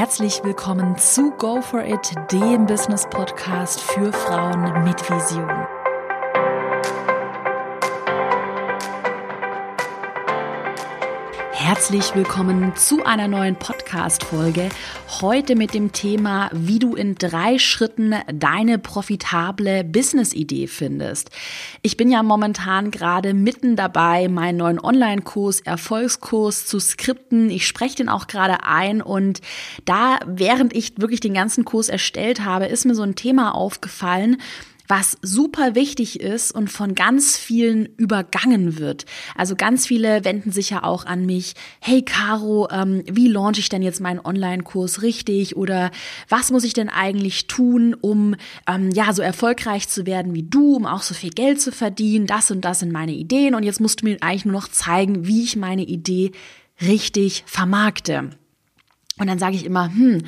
Herzlich willkommen zu Go for It, dem Business Podcast für Frauen mit Vision. Herzlich willkommen zu einer neuen Podcast-Folge. Heute mit dem Thema, wie du in drei Schritten deine profitable Business-Idee findest. Ich bin ja momentan gerade mitten dabei, meinen neuen Online-Kurs, Erfolgskurs zu skripten. Ich spreche den auch gerade ein und da, während ich wirklich den ganzen Kurs erstellt habe, ist mir so ein Thema aufgefallen, was super wichtig ist und von ganz vielen übergangen wird. Also ganz viele wenden sich ja auch an mich, hey Caro, ähm, wie launche ich denn jetzt meinen Online-Kurs richtig oder was muss ich denn eigentlich tun, um ähm, ja so erfolgreich zu werden wie du, um auch so viel Geld zu verdienen, das und das sind meine Ideen und jetzt musst du mir eigentlich nur noch zeigen, wie ich meine Idee richtig vermarkte. Und dann sage ich immer, hm,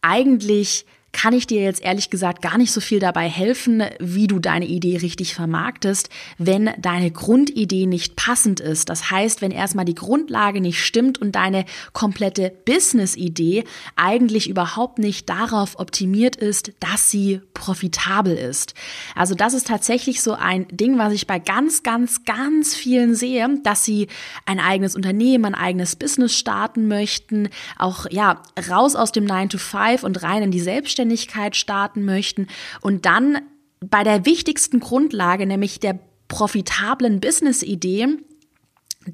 eigentlich kann ich dir jetzt ehrlich gesagt gar nicht so viel dabei helfen, wie du deine Idee richtig vermarktest, wenn deine Grundidee nicht passend ist. Das heißt, wenn erstmal die Grundlage nicht stimmt und deine komplette Business-Idee eigentlich überhaupt nicht darauf optimiert ist, dass sie profitabel ist. Also das ist tatsächlich so ein Ding, was ich bei ganz, ganz, ganz vielen sehe, dass sie ein eigenes Unternehmen, ein eigenes Business starten möchten, auch ja, raus aus dem 9 to 5 und rein in die Selbstständigkeit Selbstständigkeit starten möchten und dann bei der wichtigsten Grundlage, nämlich der profitablen Business-Idee,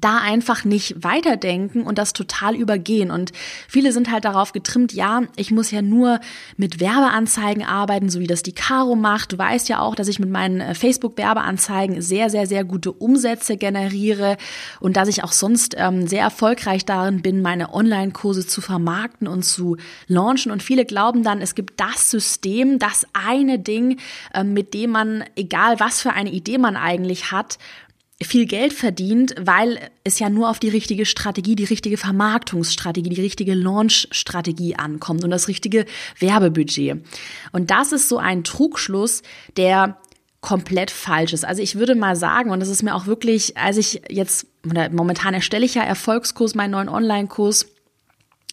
da einfach nicht weiterdenken und das total übergehen. Und viele sind halt darauf getrimmt, ja, ich muss ja nur mit Werbeanzeigen arbeiten, so wie das die Caro macht. Du weißt ja auch, dass ich mit meinen äh, Facebook-Werbeanzeigen sehr, sehr, sehr gute Umsätze generiere und dass ich auch sonst ähm, sehr erfolgreich darin bin, meine Online-Kurse zu vermarkten und zu launchen. Und viele glauben dann, es gibt das System, das eine Ding, äh, mit dem man, egal was für eine Idee man eigentlich hat, viel Geld verdient, weil es ja nur auf die richtige Strategie, die richtige Vermarktungsstrategie, die richtige Launch-Strategie ankommt und das richtige Werbebudget. Und das ist so ein Trugschluss, der komplett falsch ist. Also ich würde mal sagen, und das ist mir auch wirklich, als ich jetzt, momentan erstelle ich ja Erfolgskurs, meinen neuen Online-Kurs,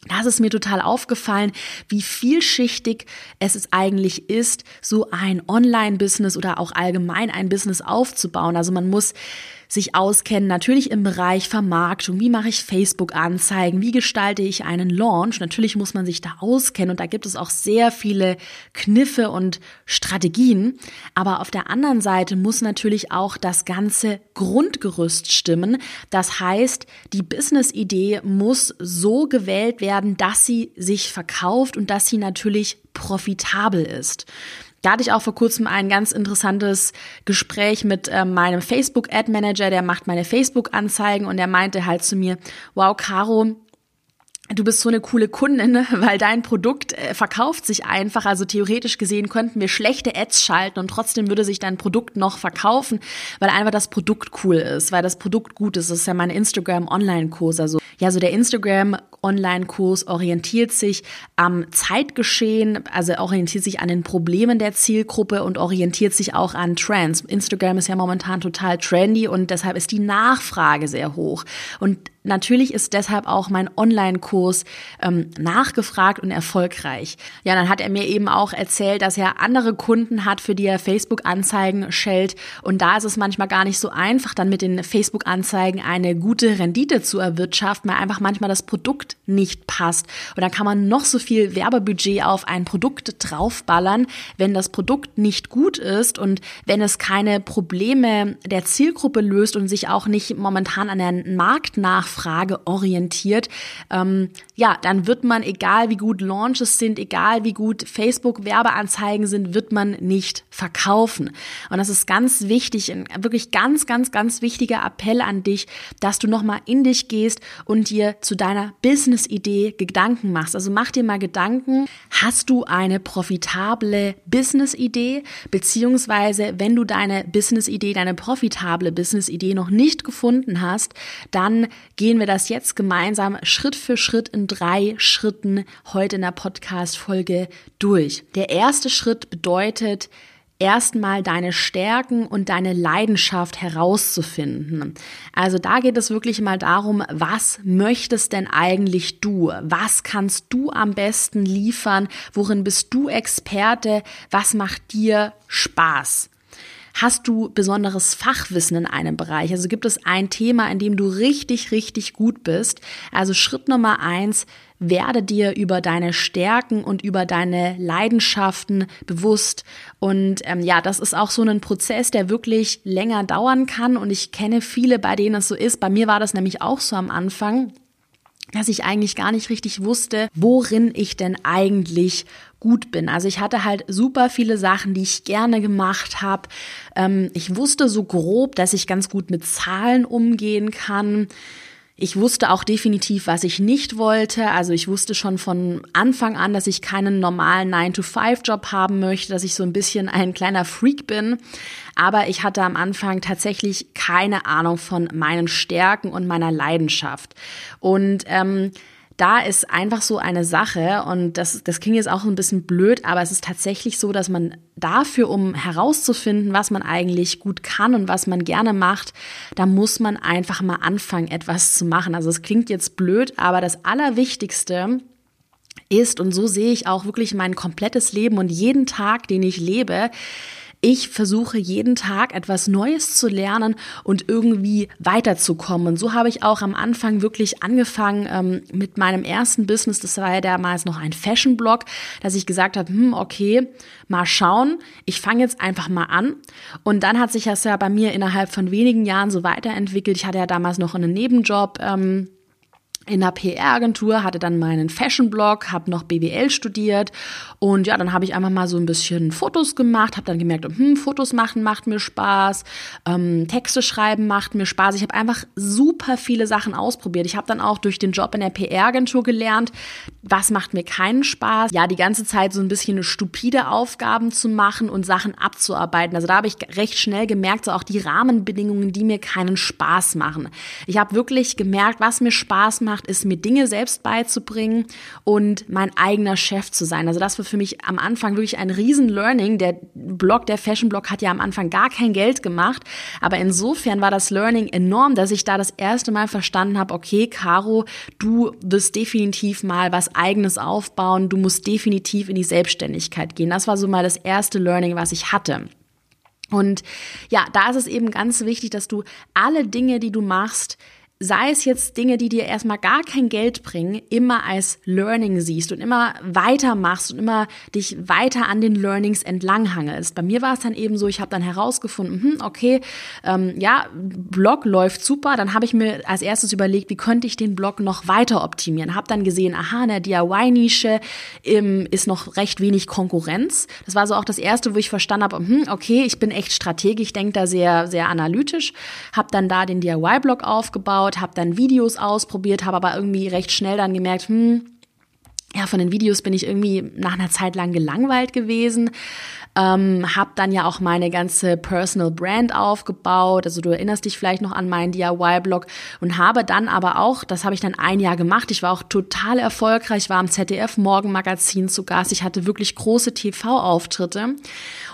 das ist mir total aufgefallen, wie vielschichtig es eigentlich ist, so ein Online-Business oder auch allgemein ein Business aufzubauen. Also man muss sich auskennen, natürlich im Bereich Vermarktung, wie mache ich Facebook-Anzeigen, wie gestalte ich einen Launch. Natürlich muss man sich da auskennen und da gibt es auch sehr viele Kniffe und Strategien. Aber auf der anderen Seite muss natürlich auch das ganze Grundgerüst stimmen. Das heißt, die Business-Idee muss so gewählt werden, dass sie sich verkauft und dass sie natürlich profitabel ist. Da hatte ich auch vor kurzem ein ganz interessantes Gespräch mit äh, meinem Facebook Ad Manager, der macht meine Facebook Anzeigen und der meinte halt zu mir, wow, Caro, du bist so eine coole Kundin, weil dein Produkt äh, verkauft sich einfach. Also theoretisch gesehen könnten wir schlechte Ads schalten und trotzdem würde sich dein Produkt noch verkaufen, weil einfach das Produkt cool ist, weil das Produkt gut ist. Das ist ja mein Instagram Online-Kurs. Also ja, so der Instagram Online-Kurs orientiert sich am Zeitgeschehen, also orientiert sich an den Problemen der Zielgruppe und orientiert sich auch an Trends. Instagram ist ja momentan total trendy und deshalb ist die Nachfrage sehr hoch. Und Natürlich ist deshalb auch mein Online-Kurs ähm, nachgefragt und erfolgreich. Ja, dann hat er mir eben auch erzählt, dass er andere Kunden hat, für die er Facebook-Anzeigen schellt. Und da ist es manchmal gar nicht so einfach, dann mit den Facebook-Anzeigen eine gute Rendite zu erwirtschaften, weil einfach manchmal das Produkt nicht passt. Und dann kann man noch so viel Werbebudget auf ein Produkt draufballern, wenn das Produkt nicht gut ist und wenn es keine Probleme der Zielgruppe löst und sich auch nicht momentan an den Markt nach Nachfrage orientiert, ähm, ja, dann wird man, egal wie gut Launches sind, egal wie gut Facebook-Werbeanzeigen sind, wird man nicht verkaufen. Und das ist ganz wichtig, ein wirklich ganz, ganz, ganz wichtiger Appell an dich, dass du nochmal in dich gehst und dir zu deiner Business-Idee Gedanken machst. Also mach dir mal Gedanken, hast du eine profitable Business-Idee, beziehungsweise wenn du deine Business-Idee, deine profitable Business-Idee noch nicht gefunden hast, dann gehen wir das jetzt gemeinsam Schritt für Schritt in drei Schritten heute in der Podcast-Folge durch. Der erste Schritt bedeutet, erstmal deine Stärken und deine Leidenschaft herauszufinden. Also da geht es wirklich mal darum, was möchtest denn eigentlich du? Was kannst du am besten liefern? Worin bist du Experte? Was macht dir Spaß? Hast du besonderes Fachwissen in einem Bereich? Also gibt es ein Thema, in dem du richtig, richtig gut bist? Also Schritt Nummer eins, werde dir über deine Stärken und über deine Leidenschaften bewusst. Und ähm, ja, das ist auch so ein Prozess, der wirklich länger dauern kann. Und ich kenne viele, bei denen es so ist. Bei mir war das nämlich auch so am Anfang dass ich eigentlich gar nicht richtig wusste, worin ich denn eigentlich gut bin. Also ich hatte halt super viele Sachen, die ich gerne gemacht habe. Ähm, ich wusste so grob, dass ich ganz gut mit Zahlen umgehen kann. Ich wusste auch definitiv, was ich nicht wollte. Also ich wusste schon von Anfang an, dass ich keinen normalen 9-to-5-Job haben möchte, dass ich so ein bisschen ein kleiner Freak bin. Aber ich hatte am Anfang tatsächlich keine Ahnung von meinen Stärken und meiner Leidenschaft. Und ähm, da ist einfach so eine Sache und das, das klingt jetzt auch ein bisschen blöd, aber es ist tatsächlich so, dass man dafür, um herauszufinden, was man eigentlich gut kann und was man gerne macht, da muss man einfach mal anfangen, etwas zu machen. Also es klingt jetzt blöd, aber das Allerwichtigste ist, und so sehe ich auch wirklich mein komplettes Leben und jeden Tag, den ich lebe, ich versuche jeden Tag etwas Neues zu lernen und irgendwie weiterzukommen. Und so habe ich auch am Anfang wirklich angefangen ähm, mit meinem ersten Business. Das war ja damals noch ein Fashion-Blog, dass ich gesagt habe, hm, okay, mal schauen. Ich fange jetzt einfach mal an. Und dann hat sich das ja bei mir innerhalb von wenigen Jahren so weiterentwickelt. Ich hatte ja damals noch einen Nebenjob. Ähm, in der PR-Agentur, hatte dann meinen Fashion-Blog, habe noch BWL studiert und ja, dann habe ich einfach mal so ein bisschen Fotos gemacht, habe dann gemerkt, hm, Fotos machen macht mir Spaß, ähm, Texte schreiben macht mir Spaß. Ich habe einfach super viele Sachen ausprobiert. Ich habe dann auch durch den Job in der PR-Agentur gelernt, was macht mir keinen Spaß. Ja, die ganze Zeit so ein bisschen stupide Aufgaben zu machen und Sachen abzuarbeiten. Also da habe ich recht schnell gemerkt, so auch die Rahmenbedingungen, die mir keinen Spaß machen. Ich habe wirklich gemerkt, was mir Spaß macht macht, ist mir Dinge selbst beizubringen und mein eigener Chef zu sein. Also das war für mich am Anfang wirklich ein riesen Learning. Der Blog, der Fashion Blog hat ja am Anfang gar kein Geld gemacht, aber insofern war das Learning enorm, dass ich da das erste Mal verstanden habe, okay, Caro, du wirst definitiv mal was eigenes aufbauen, du musst definitiv in die Selbstständigkeit gehen. Das war so mal das erste Learning, was ich hatte. Und ja, da ist es eben ganz wichtig, dass du alle Dinge, die du machst, sei es jetzt Dinge, die dir erstmal gar kein Geld bringen, immer als Learning siehst und immer weitermachst und immer dich weiter an den Learnings entlanghangelst. Bei mir war es dann eben so, ich habe dann herausgefunden, hm, okay, ähm, ja, Blog läuft super. Dann habe ich mir als erstes überlegt, wie könnte ich den Blog noch weiter optimieren. Habe dann gesehen, aha, in der DIY-Nische ähm, ist noch recht wenig Konkurrenz. Das war so auch das Erste, wo ich verstanden habe, hm, okay, ich bin echt strategisch, denke da sehr, sehr analytisch. Habe dann da den DIY-Blog aufgebaut angeschaut, habe dann Videos ausprobiert, habe aber irgendwie recht schnell dann gemerkt, hm, ja, von den Videos bin ich irgendwie nach einer Zeit lang gelangweilt gewesen. Ähm, habe dann ja auch meine ganze Personal Brand aufgebaut. Also du erinnerst dich vielleicht noch an meinen DIY-Blog und habe dann aber auch, das habe ich dann ein Jahr gemacht. Ich war auch total erfolgreich, war am ZDF Morgenmagazin zu Gast. Ich hatte wirklich große TV-Auftritte.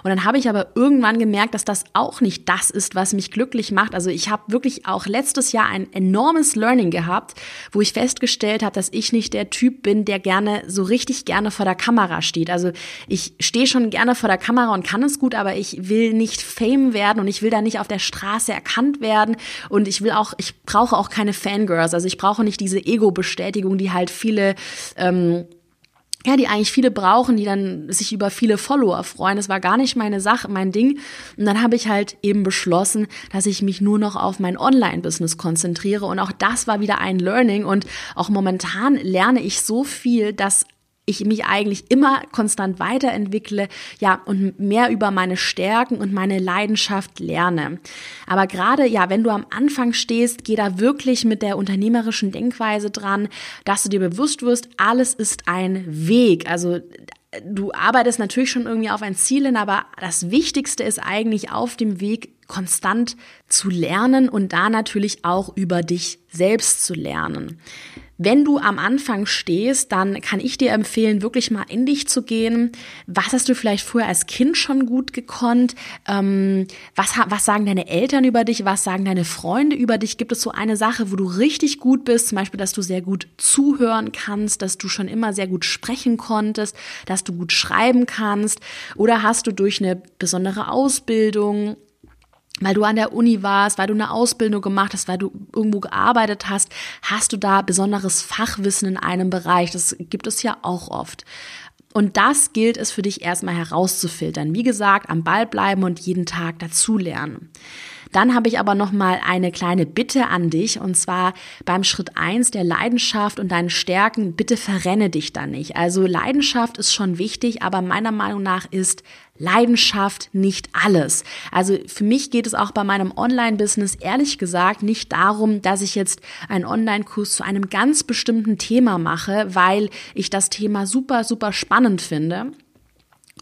Und dann habe ich aber irgendwann gemerkt, dass das auch nicht das ist, was mich glücklich macht. Also ich habe wirklich auch letztes Jahr ein enormes Learning gehabt, wo ich festgestellt habe, dass ich nicht der Typ bin, der gerne so richtig gerne vor der Kamera steht. Also ich stehe schon gerne vor der Kamera und kann es gut, aber ich will nicht Fame werden und ich will da nicht auf der Straße erkannt werden und ich will auch, ich brauche auch keine Fangirls. Also ich brauche nicht diese Ego-Bestätigung, die halt viele ähm, ja, die eigentlich viele brauchen, die dann sich über viele Follower freuen. Das war gar nicht meine Sache, mein Ding. Und dann habe ich halt eben beschlossen, dass ich mich nur noch auf mein Online-Business konzentriere. Und auch das war wieder ein Learning. Und auch momentan lerne ich so viel, dass ich mich eigentlich immer konstant weiterentwickle, ja, und mehr über meine Stärken und meine Leidenschaft lerne. Aber gerade, ja, wenn du am Anfang stehst, geh da wirklich mit der unternehmerischen Denkweise dran, dass du dir bewusst wirst, alles ist ein Weg. Also, du arbeitest natürlich schon irgendwie auf ein Ziel hin, aber das Wichtigste ist eigentlich auf dem Weg konstant zu lernen und da natürlich auch über dich selbst zu lernen. Wenn du am Anfang stehst, dann kann ich dir empfehlen, wirklich mal in dich zu gehen. Was hast du vielleicht früher als Kind schon gut gekonnt? Ähm, was, was sagen deine Eltern über dich? Was sagen deine Freunde über dich? Gibt es so eine Sache, wo du richtig gut bist? Zum Beispiel, dass du sehr gut zuhören kannst, dass du schon immer sehr gut sprechen konntest, dass du gut schreiben kannst? Oder hast du durch eine besondere Ausbildung weil du an der Uni warst, weil du eine Ausbildung gemacht hast, weil du irgendwo gearbeitet hast, hast du da besonderes Fachwissen in einem Bereich. Das gibt es ja auch oft. Und das gilt es für dich erstmal herauszufiltern. Wie gesagt, am Ball bleiben und jeden Tag dazulernen. Dann habe ich aber noch mal eine kleine Bitte an dich und zwar beim Schritt eins der Leidenschaft und deinen Stärken, bitte verrenne dich da nicht. Also Leidenschaft ist schon wichtig, aber meiner Meinung nach ist Leidenschaft nicht alles. Also für mich geht es auch bei meinem Online-Business ehrlich gesagt nicht darum, dass ich jetzt einen Online-Kurs zu einem ganz bestimmten Thema mache, weil ich das Thema super, super spannend finde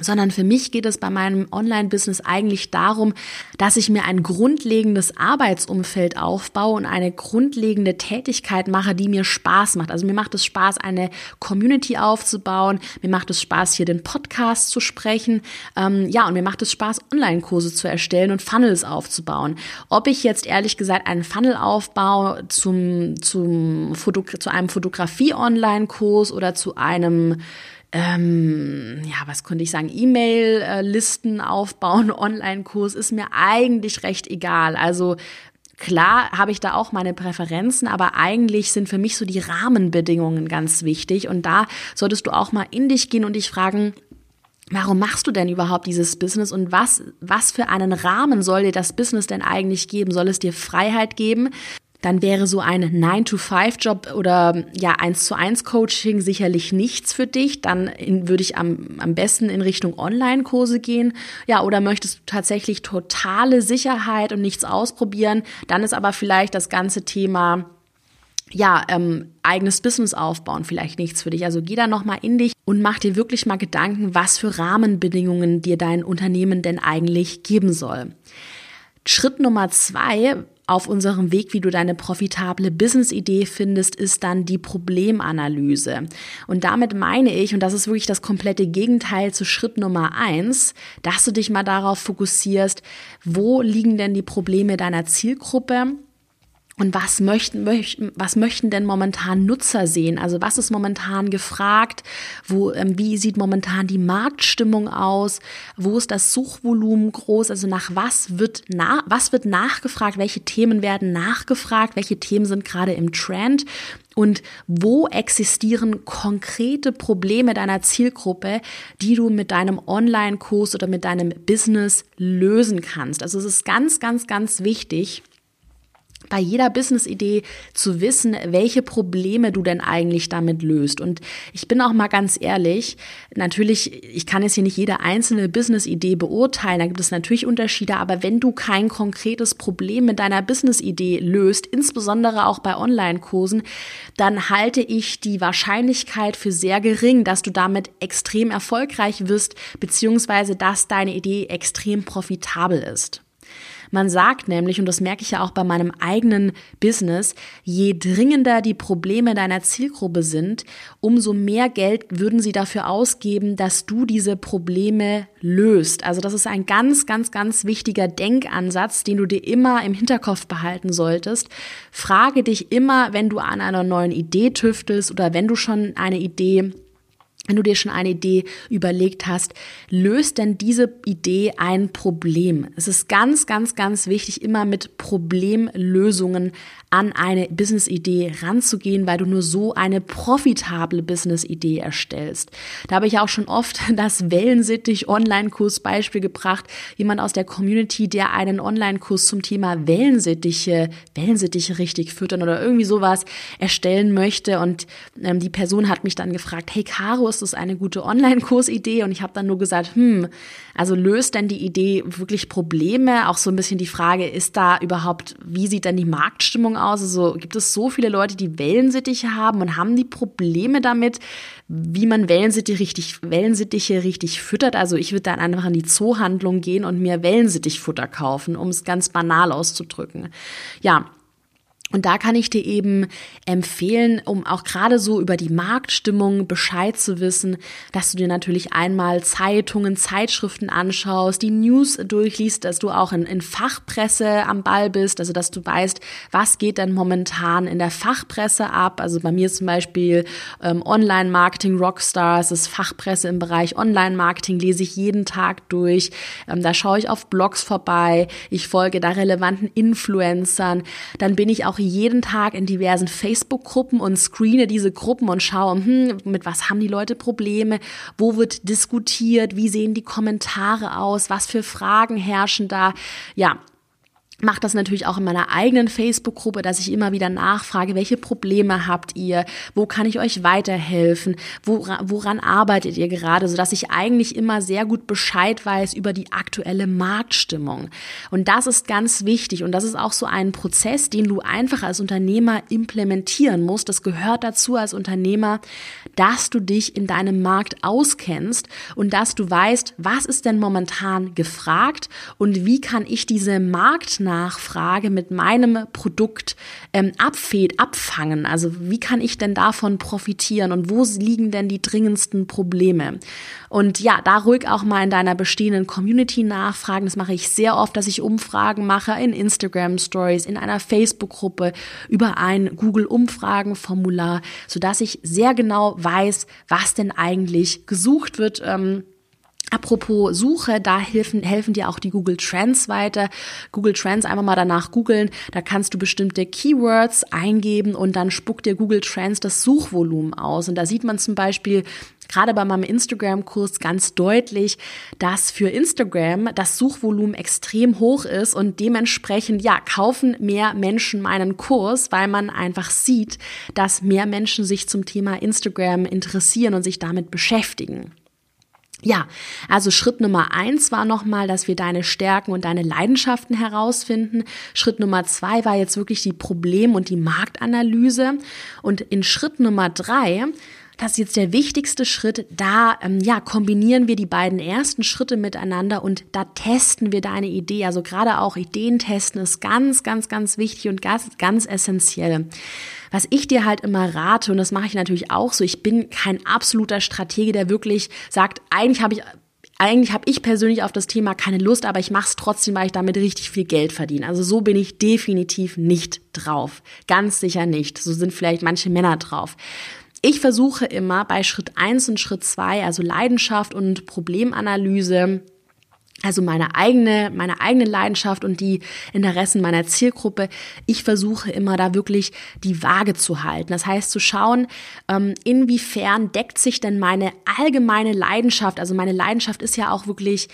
sondern für mich geht es bei meinem Online-Business eigentlich darum, dass ich mir ein grundlegendes Arbeitsumfeld aufbaue und eine grundlegende Tätigkeit mache, die mir Spaß macht. Also mir macht es Spaß, eine Community aufzubauen, mir macht es Spaß, hier den Podcast zu sprechen, ähm, ja, und mir macht es Spaß, Online-Kurse zu erstellen und Funnels aufzubauen. Ob ich jetzt ehrlich gesagt einen Funnel aufbaue zum, zum Foto, zu einem Fotografie-Online-Kurs oder zu einem ähm, ja, was könnte ich sagen, E-Mail-Listen aufbauen, Online-Kurs, ist mir eigentlich recht egal. Also Klar habe ich da auch meine Präferenzen, aber eigentlich sind für mich so die Rahmenbedingungen ganz wichtig. Und da solltest du auch mal in dich gehen und dich fragen, Warum machst du denn überhaupt dieses Business und was, was für einen Rahmen soll dir das Business denn eigentlich geben? Soll es dir Freiheit geben? Dann wäre so ein 9-to-5-Job oder ja 1 zu 1 Coaching sicherlich nichts für dich. Dann in, würde ich am, am besten in Richtung Online-Kurse gehen. Ja, oder möchtest du tatsächlich totale Sicherheit und nichts ausprobieren? Dann ist aber vielleicht das ganze Thema ja, ähm, eigenes Business aufbauen vielleicht nichts für dich. Also geh da nochmal in dich und mach dir wirklich mal Gedanken, was für Rahmenbedingungen dir dein Unternehmen denn eigentlich geben soll. Schritt Nummer zwei auf unserem Weg, wie du deine profitable Business-Idee findest, ist dann die Problemanalyse. Und damit meine ich, und das ist wirklich das komplette Gegenteil zu Schritt Nummer eins, dass du dich mal darauf fokussierst, wo liegen denn die Probleme deiner Zielgruppe und was möchten, möchten, was möchten denn momentan Nutzer sehen? Also was ist momentan gefragt? Wo, ähm, wie sieht momentan die Marktstimmung aus? Wo ist das Suchvolumen groß? Also nach was wird, na, was wird nachgefragt? Welche Themen werden nachgefragt? Welche Themen sind gerade im Trend? Und wo existieren konkrete Probleme deiner Zielgruppe, die du mit deinem Online-Kurs oder mit deinem Business lösen kannst? Also es ist ganz, ganz, ganz wichtig, bei jeder Business-Idee zu wissen, welche Probleme du denn eigentlich damit löst. Und ich bin auch mal ganz ehrlich, natürlich, ich kann jetzt hier nicht jede einzelne Business-Idee beurteilen, da gibt es natürlich Unterschiede, aber wenn du kein konkretes Problem mit deiner Business-Idee löst, insbesondere auch bei Online-Kursen, dann halte ich die Wahrscheinlichkeit für sehr gering, dass du damit extrem erfolgreich wirst, beziehungsweise dass deine Idee extrem profitabel ist. Man sagt nämlich, und das merke ich ja auch bei meinem eigenen Business, je dringender die Probleme deiner Zielgruppe sind, umso mehr Geld würden sie dafür ausgeben, dass du diese Probleme löst. Also das ist ein ganz, ganz, ganz wichtiger Denkansatz, den du dir immer im Hinterkopf behalten solltest. Frage dich immer, wenn du an einer neuen Idee tüftelst oder wenn du schon eine Idee wenn du dir schon eine Idee überlegt hast, löst denn diese Idee ein Problem? Es ist ganz, ganz, ganz wichtig, immer mit Problemlösungen an eine Business-Idee ranzugehen, weil du nur so eine profitable Business-Idee erstellst. Da habe ich auch schon oft das Wellensittich-Online-Kurs-Beispiel gebracht. Jemand aus der Community, der einen Online-Kurs zum Thema Wellensittiche, Wellensittiche richtig füttern oder irgendwie sowas erstellen möchte. Und ähm, die Person hat mich dann gefragt, hey Caro, ist das eine gute Online-Kurs-Idee? Und ich habe dann nur gesagt, hm, also löst denn die Idee wirklich Probleme? Auch so ein bisschen die Frage, ist da überhaupt, wie sieht denn die Marktstimmung aus? Also gibt es so viele Leute, die Wellensittiche haben und haben die Probleme damit, wie man Wellensittiche richtig, Wellensittiche richtig füttert? Also ich würde dann einfach in die Zoohandlung gehen und mir Wellensittichfutter kaufen, um es ganz banal auszudrücken. Ja, Und da kann ich dir eben empfehlen, um auch gerade so über die Marktstimmung Bescheid zu wissen, dass du dir natürlich einmal Zeitungen, Zeitschriften anschaust, die News durchliest, dass du auch in, in Fachpresse am Ball bist, also dass du weißt, was geht denn momentan in der Fachpresse ab. Also bei mir zum Beispiel ähm, Online-Marketing Rockstars, ist Fachpresse im Bereich Online-Marketing, lese ich jeden Tag durch. Ähm, da schaue ich auf Blogs vorbei, ich folge da relevanten Influencern. Dann bin ich auch jeden Tag in diversen Facebook-Gruppen und screene diese Gruppen und schaue, hm, mit was haben die Leute Probleme, wo wird diskutiert, wie sehen die Kommentare aus, was für Fragen herrschen da. Ja, mache das natürlich auch in meiner eigenen Facebook-Gruppe, dass ich immer wieder nachfrage, welche Probleme habt ihr, wo kann ich euch weiterhelfen, woran, woran arbeitet ihr gerade, sodass ich eigentlich immer sehr gut Bescheid weiß über die aktuelle Marktstimmung. Und das ist ganz wichtig und das ist auch so ein Prozess, den du einfach als Unternehmer implementieren musst. Das gehört dazu als Unternehmer, dass du dich in deinem Markt auskennst und dass du weißt, was ist denn momentan gefragt und wie kann ich diese Markt Nachfrage mit meinem Produkt ähm, abfäd, abfangen? Also wie kann ich denn davon profitieren und wo liegen denn die dringendsten Probleme? Und ja, da ruhig auch mal in deiner bestehenden Community nachfragen. Das mache ich sehr oft, dass ich Umfragen mache in Instagram Stories, in einer Facebook-Gruppe, über ein Google-Umfragen-Formular, sodass ich sehr genau weiß, was denn eigentlich gesucht wird. Ähm, Apropos Suche, da helfen, helfen dir auch die Google Trends weiter. Google Trends einfach mal danach googeln. Da kannst du bestimmte Keywords eingeben und dann spuckt dir Google Trends das Suchvolumen aus. Und da sieht man zum Beispiel gerade bei meinem Instagram-Kurs ganz deutlich, dass für Instagram das Suchvolumen extrem hoch ist und dementsprechend, ja, kaufen mehr Menschen meinen Kurs, weil man einfach sieht, dass mehr Menschen sich zum Thema Instagram interessieren und sich damit beschäftigen. Ja, also Schritt Nummer eins war nochmal, dass wir deine Stärken und deine Leidenschaften herausfinden. Schritt Nummer zwei war jetzt wirklich die Problem- und die Marktanalyse. Und in Schritt Nummer drei das ist jetzt der wichtigste Schritt. Da ähm, ja, kombinieren wir die beiden ersten Schritte miteinander und da testen wir deine Idee. Also gerade auch Ideen testen ist ganz, ganz, ganz wichtig und ganz, ganz essentiell. Was ich dir halt immer rate, und das mache ich natürlich auch so, ich bin kein absoluter Stratege, der wirklich sagt, eigentlich habe ich eigentlich habe ich persönlich auf das Thema keine Lust, aber ich mache es trotzdem, weil ich damit richtig viel Geld verdiene. Also so bin ich definitiv nicht drauf. Ganz sicher nicht. So sind vielleicht manche Männer drauf. Ich versuche immer bei Schritt eins und Schritt zwei, also Leidenschaft und Problemanalyse, also meine eigene, meine eigene Leidenschaft und die Interessen meiner Zielgruppe. Ich versuche immer da wirklich die Waage zu halten. Das heißt zu schauen, ähm, inwiefern deckt sich denn meine allgemeine Leidenschaft, also meine Leidenschaft ist ja auch wirklich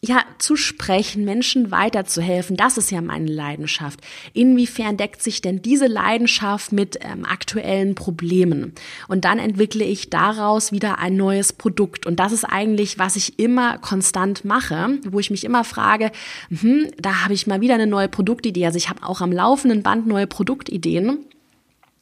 ja, zu sprechen, Menschen weiterzuhelfen, das ist ja meine Leidenschaft. Inwiefern deckt sich denn diese Leidenschaft mit ähm, aktuellen Problemen? Und dann entwickle ich daraus wieder ein neues Produkt. Und das ist eigentlich, was ich immer konstant mache, wo ich mich immer frage, hm, da habe ich mal wieder eine neue Produktidee. Also ich habe auch am laufenden Band neue Produktideen.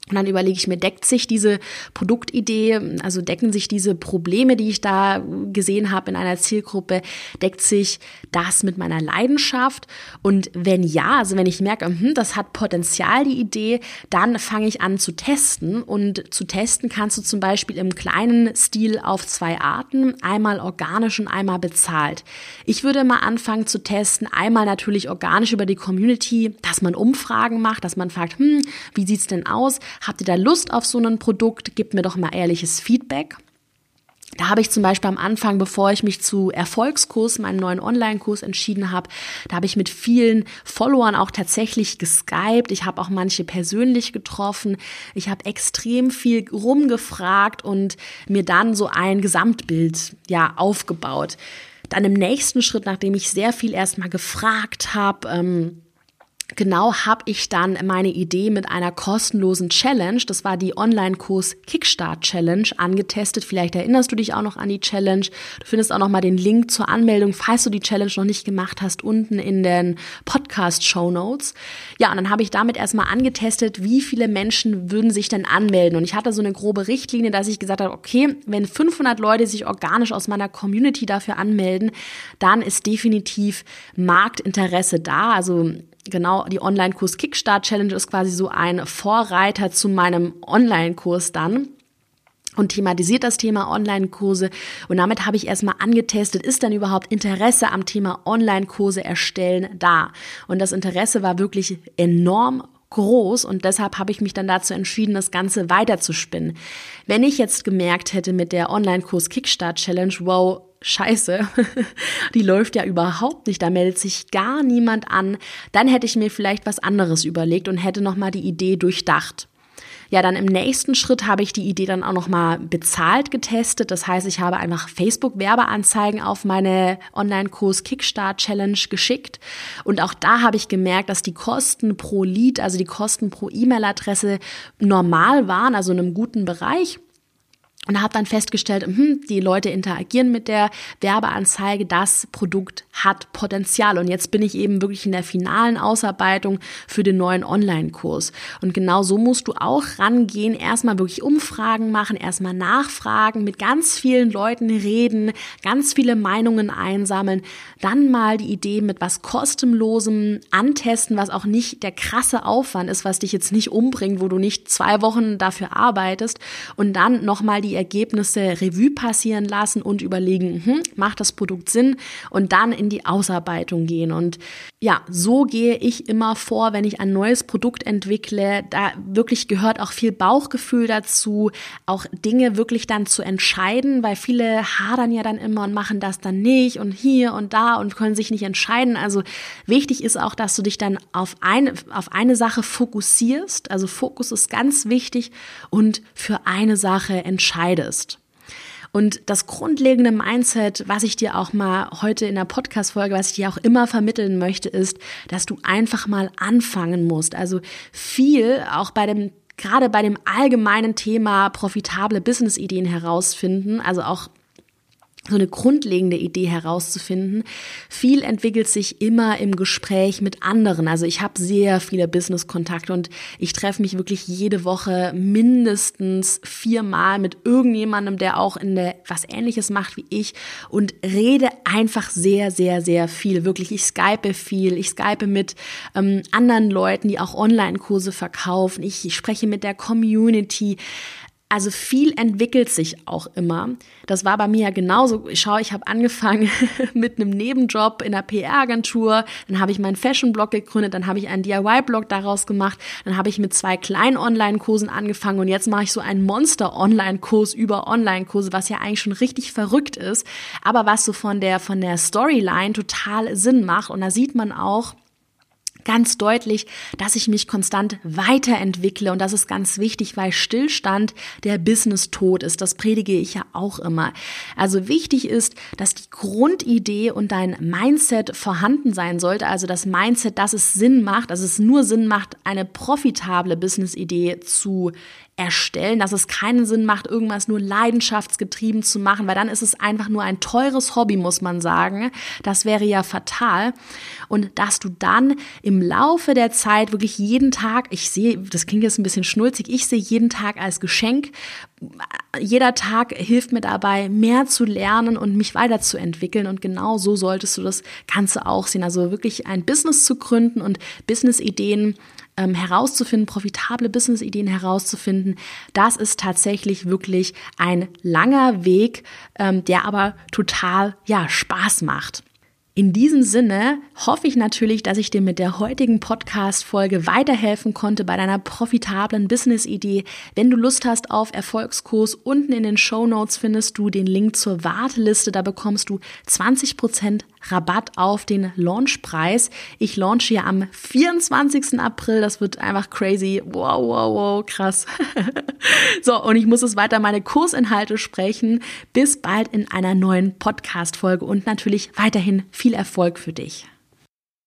Und dann überlege ich mir, deckt sich diese Produktidee, also decken sich diese Probleme, die ich da gesehen habe in einer Zielgruppe, deckt sich das mit meiner Leidenschaft? Und wenn ja, also wenn ich merke, hm, das hat Potenzial, die Idee, dann fange ich an zu testen. Und zu testen kannst du zum Beispiel im kleinen Stil auf zwei Arten, einmal organisch und einmal bezahlt. Ich würde mal anfangen zu testen, einmal natürlich organisch über die Community, dass man Umfragen macht, dass man fragt, hm, wie sieht's denn aus? Habt ihr da Lust auf so ein Produkt? Gebt mir doch mal ehrliches Feedback. Da habe ich zum Beispiel am Anfang, bevor ich mich zu Erfolgskurs, meinem neuen Online-Kurs entschieden habe, da habe ich mit vielen Followern auch tatsächlich geskypt. Ich habe auch manche persönlich getroffen. Ich habe extrem viel rumgefragt und mir dann so ein Gesamtbild ja aufgebaut. Dann im nächsten Schritt, nachdem ich sehr viel erstmal gefragt habe, ähm, genau habe ich dann meine Idee mit einer kostenlosen Challenge, das war die Online-Kurs Kickstart Challenge, angetestet. Vielleicht erinnerst du dich auch noch an die Challenge. Du findest auch noch mal den Link zur Anmeldung, falls du die Challenge noch nicht gemacht hast, unten in den Podcast-Show Notes. Ja, und dann habe ich damit erstmal angetestet, wie viele Menschen würden sich denn anmelden. Und ich hatte so eine grobe Richtlinie, dass ich gesagt habe, okay, wenn 500 Leute sich organisch aus meiner Community dafür anmelden, dann ist definitiv Marktinteresse da. Also genau, die Online-Kurs Kickstart Challenge ist quasi so ein Vorreiter zu meinem Online-Kurs dann und thematisiert das Thema Online-Kurse. Und damit habe ich erstmal angetestet, ist dann überhaupt Interesse am Thema Online-Kurse erstellen da? Und das Interesse war wirklich enorm groß und deshalb habe ich mich dann dazu entschieden, das Ganze weiterzuspinnen. Wenn ich jetzt gemerkt hätte mit der Online-Kurs Kickstart Challenge, wow, scheiße, die läuft ja überhaupt nicht, da meldet sich gar niemand an, dann hätte ich mir vielleicht was anderes überlegt und hätte nochmal die Idee durchdacht. Ja, dann im nächsten Schritt habe ich die Idee dann auch nochmal bezahlt getestet. Das heißt, ich habe einfach Facebook-Werbeanzeigen auf meine Online-Kurs Kickstart Challenge geschickt. Und auch da habe ich gemerkt, dass die Kosten pro Lead, also die Kosten pro E-Mail-Adresse normal waren, also in einem guten Bereich. Und habe dann festgestellt, hm, die Leute interagieren mit der Werbeanzeige, das Produkt hat Potenzial. Und jetzt bin ich eben wirklich in der finalen Ausarbeitung für den neuen Online-Kurs. Und genau so musst du auch rangehen, erstmal wirklich Umfragen machen, erstmal nachfragen, mit ganz vielen Leuten reden, ganz viele Meinungen einsammeln, dann mal die Idee mit was kostenlosem antesten, was auch nicht der krasse Aufwand ist, was dich jetzt nicht umbringt, wo du nicht zwei Wochen dafür arbeitest und dann nochmal die Ergebnisse Revue passieren lassen und überlegen, hm, macht das Produkt Sinn und dann in die Ausarbeitung gehen. Und ja, so gehe ich immer vor, wenn ich ein neues Produkt entwickle. Da wirklich gehört auch viel Bauchgefühl dazu, auch Dinge wirklich dann zu entscheiden, weil viele hadern ja dann immer und machen das dann nicht und hier und da und können sich nicht entscheiden. Also wichtig ist auch, dass du dich dann auf eine, auf eine Sache fokussierst. Also Fokus ist ganz wichtig und für eine Sache entscheiden entscheidest. Und das grundlegende Mindset, was ich dir auch mal heute in der Podcast-Folge, was ich dir auch immer vermitteln möchte, ist, dass du einfach mal anfangen musst. Also viel auch bei dem gerade bei dem allgemeinen Thema profitable Business-Ideen herausfinden, also auch so eine grundlegende Idee herauszufinden. Viel entwickelt sich immer im Gespräch mit anderen. Also ich habe sehr viele Business-Kontakte und ich treffe mich wirklich jede Woche mindestens viermal mit irgendjemandem, der auch in der was Ähnliches macht wie ich und rede einfach sehr, sehr, sehr viel. Wirklich, ich skype viel. Ich skype mit ähm, anderen Leuten, die auch Online-Kurse verkaufen. Ich spreche mit der Community. Also viel entwickelt sich auch immer. Das war bei mir ja genauso. Ich schaue, ich habe angefangen mit einem Nebenjob in einer PR-Agentur, dann habe ich meinen Fashion-Blog gegründet, dann habe ich einen DIY-Blog daraus gemacht, dann habe ich mit zwei kleinen Online-Kursen angefangen. Und jetzt mache ich so einen Monster-Online-Kurs über Online-Kurse, was ja eigentlich schon richtig verrückt ist, aber was so von der von der Storyline total Sinn macht. Und da sieht man auch, ganz deutlich, dass ich mich konstant weiterentwickle und das ist ganz wichtig, weil Stillstand der Business-Tod ist. Das predige ich ja auch immer. Also wichtig ist, dass die Grundidee und dein Mindset vorhanden sein sollte. Also das Mindset, dass es Sinn macht, dass es nur Sinn macht, eine profitable Business-Idee zu erstellen, dass es keinen Sinn macht, irgendwas nur leidenschaftsgetrieben zu machen, weil dann ist es einfach nur ein teures Hobby, muss man sagen. Das wäre ja fatal. Und dass du dann im Laufe der Zeit wirklich jeden Tag, ich sehe, das klingt jetzt ein bisschen schnulzig, ich sehe jeden Tag als Geschenk. Jeder Tag hilft mir dabei, mehr zu lernen und mich weiterzuentwickeln. Und genau so solltest du das Ganze auch sehen. Also wirklich ein Business zu gründen und Business-Ideen ähm, herauszufinden, profitable Business-Ideen herauszufinden, das ist tatsächlich wirklich ein langer Weg, ähm, der aber total ja Spaß macht. In diesem Sinne hoffe ich natürlich, dass ich dir mit der heutigen Podcast-Folge weiterhelfen konnte bei deiner profitablen Business-Idee. Wenn du Lust hast auf Erfolgskurs, unten in den Show Notes findest du den Link zur Warteliste. Da bekommst du 20% Rabatt auf den Launchpreis. Ich launche ja am 24. April. Das wird einfach crazy. Wow, wow, wow, krass. so, und ich muss es weiter meine Kursinhalte sprechen. Bis bald in einer neuen Podcast-Folge und natürlich weiterhin viel Erfolg für dich.